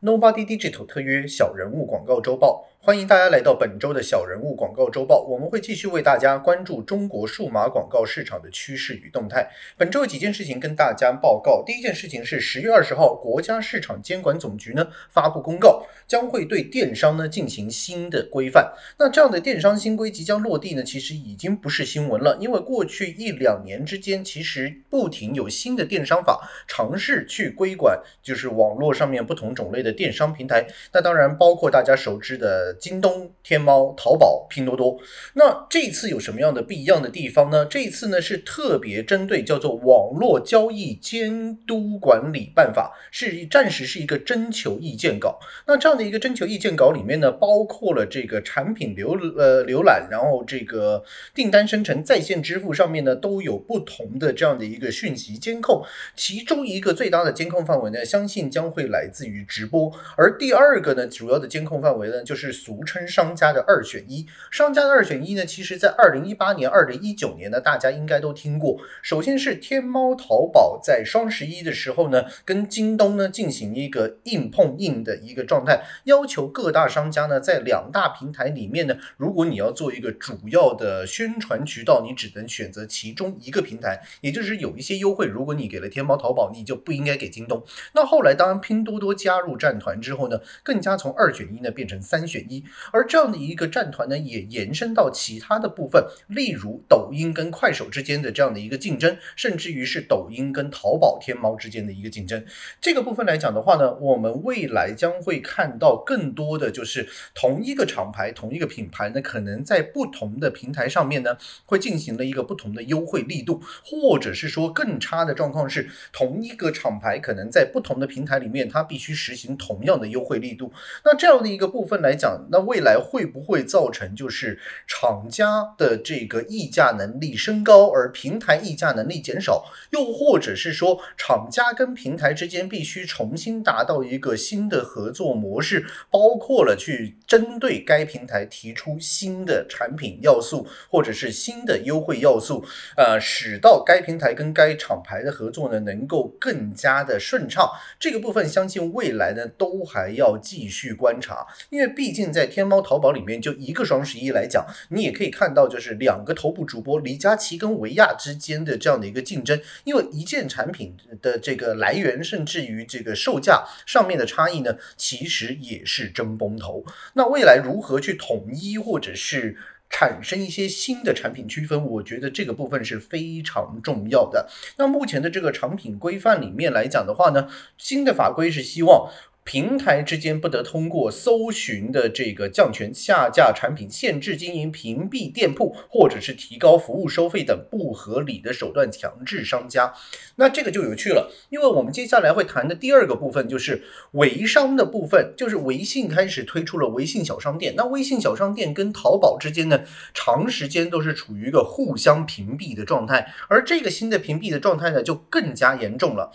Nobody Digital 特约小人物广告周报，欢迎大家来到本周的小人物广告周报。我们会继续为大家关注中国数码广告市场的趋势与动态。本周有几件事情跟大家报告。第一件事情是十月二十号，国家市场监管总局呢发布公告，将会对电商呢进行新的规范。那这样的电商新规即将落地呢，其实已经不是新闻了，因为过去一两年之间，其实不停有新的电商法尝试去规管，就是网络上面不同种类的。电商平台，那当然包括大家熟知的京东、天猫、淘宝、拼多多。那这次有什么样的不一样的地方呢？这次呢是特别针对叫做《网络交易监督管理办法》，是暂时是一个征求意见稿。那这样的一个征求意见稿里面呢，包括了这个产品浏呃浏览，然后这个订单生成、在线支付上面呢都有不同的这样的一个讯息监控。其中一个最大的监控范围呢，相信将会来自于直播。而第二个呢，主要的监控范围呢，就是俗称商家的二选一。商家的二选一呢，其实在二零一八年、二零一九年呢，大家应该都听过。首先是天猫、淘宝在双十一的时候呢，跟京东呢进行一个硬碰硬的一个状态，要求各大商家呢在两大平台里面呢，如果你要做一个主要的宣传渠道，你只能选择其中一个平台，也就是有一些优惠，如果你给了天猫、淘宝，你就不应该给京东。那后来当拼多多加入战。团之后呢，更加从二选一呢变成三选一，而这样的一个战团呢，也延伸到其他的部分，例如抖音跟快手之间的这样的一个竞争，甚至于是抖音跟淘宝、天猫之间的一个竞争。这个部分来讲的话呢，我们未来将会看到更多的就是同一个厂牌、同一个品牌呢，可能在不同的平台上面呢，会进行了一个不同的优惠力度，或者是说更差的状况是，同一个厂牌可能在不同的平台里面，它必须实行。同样的优惠力度，那这样的一个部分来讲，那未来会不会造成就是厂家的这个议价能力升高，而平台议价能力减少？又或者是说，厂家跟平台之间必须重新达到一个新的合作模式，包括了去针对该平台提出新的产品要素，或者是新的优惠要素，呃，使到该平台跟该厂牌的合作呢能够更加的顺畅。这个部分相信未来呢。都还要继续观察，因为毕竟在天猫、淘宝里面，就一个双十一来讲，你也可以看到，就是两个头部主播李佳琦跟维亚之间的这样的一个竞争。因为一件产品的这个来源，甚至于这个售价上面的差异呢，其实也是争崩头。那未来如何去统一，或者是产生一些新的产品区分，我觉得这个部分是非常重要的。那目前的这个产品规范里面来讲的话呢，新的法规是希望。平台之间不得通过搜寻的这个降权、下架产品、限制经营、屏蔽店铺，或者是提高服务收费等不合理的手段强制商家。那这个就有趣了，因为我们接下来会谈的第二个部分就是微商的部分，就是微信开始推出了微信小商店。那微信小商店跟淘宝之间呢，长时间都是处于一个互相屏蔽的状态，而这个新的屏蔽的状态呢，就更加严重了。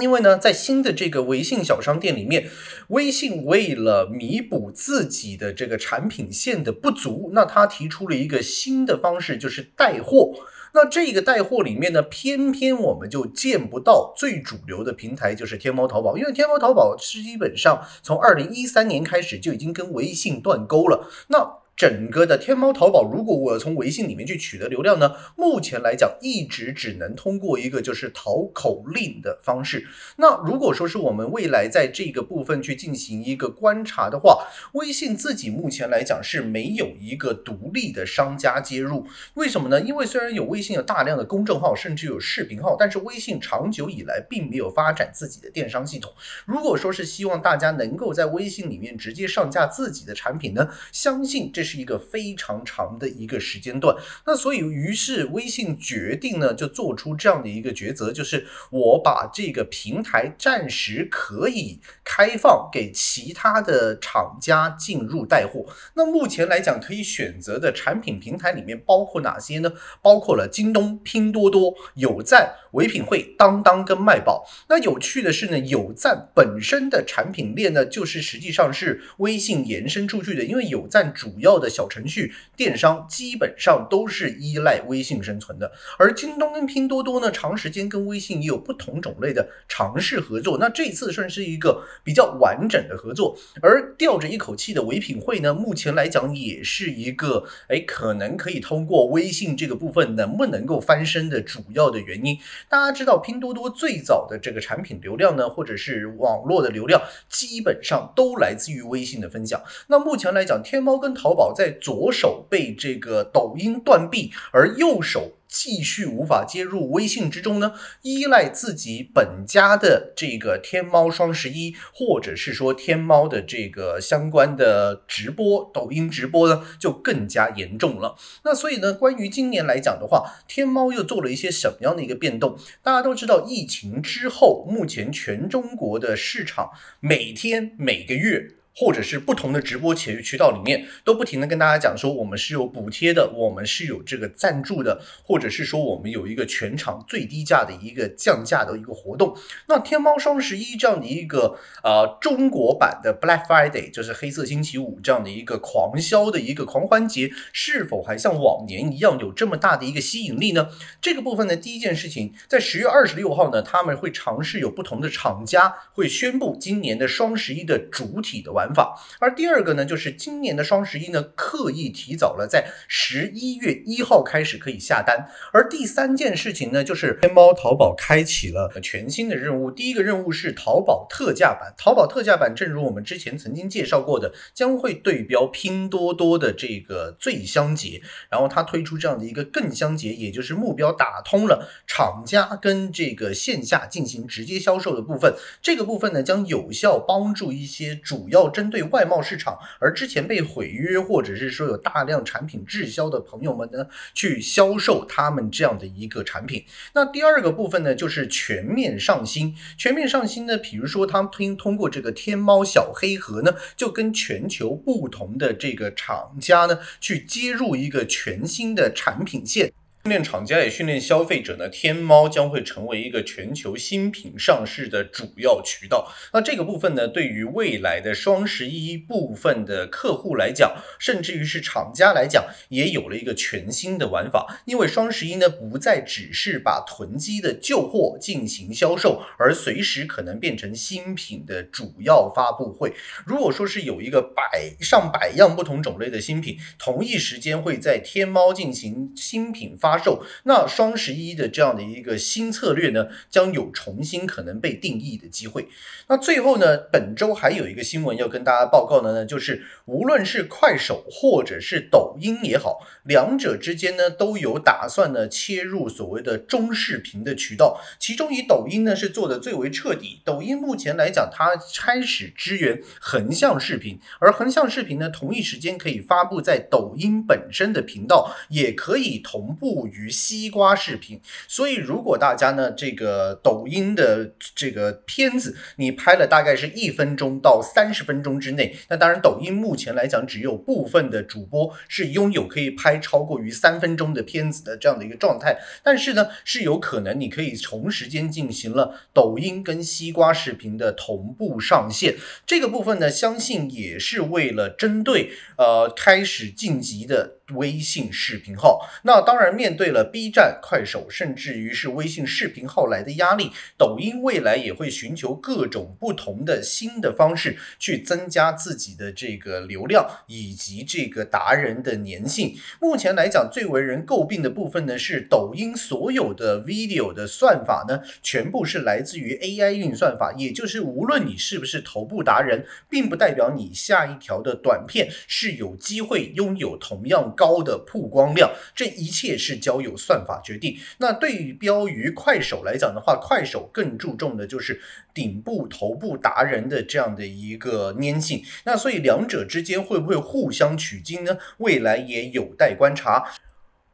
因为呢，在新的这个微信小商店里面，微信为了弥补自己的这个产品线的不足，那他提出了一个新的方式，就是带货。那这个带货里面呢，偏偏我们就见不到最主流的平台，就是天猫淘宝。因为天猫淘宝是基本上从二零一三年开始就已经跟微信断钩了。那整个的天猫淘宝，如果我从微信里面去取得流量呢，目前来讲一直只能通过一个就是淘口令的方式。那如果说是我们未来在这个部分去进行一个观察的话，微信自己目前来讲是没有一个独立的商家接入。为什么呢？因为虽然有微信有大量的公众号，甚至有视频号，但是微信长久以来并没有发展自己的电商系统。如果说是希望大家能够在微信里面直接上架自己的产品呢，相信这。是一个非常长的一个时间段，那所以于是微信决定呢，就做出这样的一个抉择，就是我把这个平台暂时可以开放给其他的厂家进入带货。那目前来讲，可以选择的产品平台里面包括哪些呢？包括了京东、拼多多、有赞、唯品会、当当跟卖宝。那有趣的是呢，有赞本身的产品链呢，就是实际上是微信延伸出去的，因为有赞主要。的小程序电商基本上都是依赖微信生存的。而京东跟拼多多呢，长时间跟微信也有不同种类的尝试合作。那这次算是一个比较完整的合作。而吊着一口气的唯品会呢，目前来讲也是一个哎，可能可以通过微信这个部分能不能够翻身的主要的原因。大家知道，拼多多最早的这个产品流量呢，或者是网络的流量，基本上都来自于微信的分享。那目前来讲，天猫跟淘宝好在左手被这个抖音断臂，而右手。继续无法接入微信之中呢？依赖自己本家的这个天猫双十一，或者是说天猫的这个相关的直播，抖音直播呢，就更加严重了。那所以呢，关于今年来讲的话，天猫又做了一些什么样的一个变动？大家都知道，疫情之后，目前全中国的市场每天每个月。或者是不同的直播渠渠道里面，都不停的跟大家讲说，我们是有补贴的，我们是有这个赞助的，或者是说我们有一个全场最低价的一个降价的一个活动。那天猫双十一这样的一个呃中国版的 Black Friday，就是黑色星期五这样的一个狂销的一个狂欢节，是否还像往年一样有这么大的一个吸引力呢？这个部分呢，第一件事情，在十月二十六号呢，他们会尝试有不同的厂家会宣布今年的双十一的主体的完。玩法，而第二个呢，就是今年的双十一呢，刻意提早了，在十一月一号开始可以下单。而第三件事情呢，就是天猫淘宝开启了全新的任务。第一个任务是淘宝特价版，淘宝特价版，正如我们之前曾经介绍过的，将会对标拼多多的这个最香节，然后它推出这样的一个更香节，也就是目标打通了厂家跟这个线下进行直接销售的部分。这个部分呢，将有效帮助一些主要。针对外贸市场，而之前被毁约或者是说有大量产品滞销的朋友们呢，去销售他们这样的一个产品。那第二个部分呢，就是全面上新。全面上新呢，比如说他们通通过这个天猫小黑盒呢，就跟全球不同的这个厂家呢，去接入一个全新的产品线。训练厂家也训练消费者呢，天猫将会成为一个全球新品上市的主要渠道。那这个部分呢，对于未来的双十一部分的客户来讲，甚至于是厂家来讲，也有了一个全新的玩法。因为双十一呢，不再只是把囤积的旧货进行销售，而随时可能变成新品的主要发布会。如果说是有一个百上百样不同种类的新品，同一时间会在天猫进行新品发。售那双十一的这样的一个新策略呢，将有重新可能被定义的机会。那最后呢，本周还有一个新闻要跟大家报告的呢，就是无论是快手或者是抖音也好，两者之间呢都有打算呢切入所谓的中视频的渠道。其中以抖音呢是做的最为彻底。抖音目前来讲，它开始支援横向视频，而横向视频呢同一时间可以发布在抖音本身的频道，也可以同步。于西瓜视频，所以如果大家呢，这个抖音的这个片子，你拍了大概是一分钟到三十分钟之内，那当然抖音目前来讲，只有部分的主播是拥有可以拍超过于三分钟的片子的这样的一个状态，但是呢，是有可能你可以同时间进行了抖音跟西瓜视频的同步上线，这个部分呢，相信也是为了针对呃开始晋级的。微信视频号，那当然面对了 B 站、快手，甚至于是微信视频号来的压力，抖音未来也会寻求各种不同的新的方式去增加自己的这个流量以及这个达人的粘性。目前来讲，最为人诟病的部分呢，是抖音所有的 video 的算法呢，全部是来自于 AI 运算法，也就是无论你是不是头部达人，并不代表你下一条的短片是有机会拥有同样。高的曝光量，这一切是交由算法决定。那对于标于快手来讲的话，快手更注重的就是顶部头部达人的这样的一个粘性。那所以两者之间会不会互相取经呢？未来也有待观察。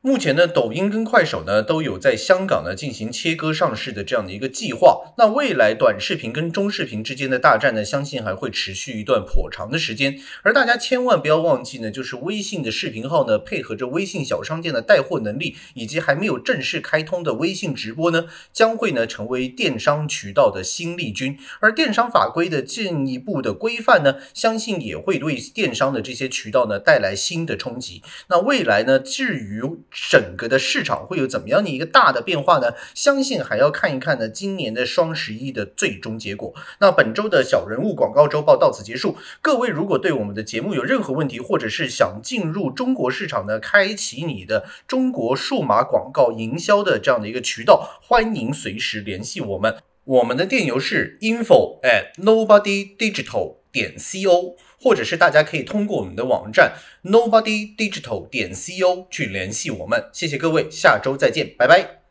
目前呢，抖音跟快手呢都有在香港呢进行切割上市的这样的一个计划。那未来短视频跟中视频之间的大战呢，相信还会持续一段颇长的时间。而大家千万不要忘记呢，就是微信的视频号呢，配合着微信小商店的带货能力，以及还没有正式开通的微信直播呢，将会呢成为电商渠道的新力军。而电商法规的进一步的规范呢，相信也会对电商的这些渠道呢带来新的冲击。那未来呢，至于整个的市场会有怎么样的一个大的变化呢？相信还要看一看呢，今年的双十一的最终结果。那本周的小人物广告周报到此结束。各位如果对我们的节目有任何问题，或者是想进入中国市场呢，开启你的中国数码广告营销的这样的一个渠道，欢迎随时联系我们。我们的电邮是 info at nobody digital 点 co。或者是大家可以通过我们的网站 nobody digital 点 co 去联系我们，谢谢各位，下周再见，拜拜。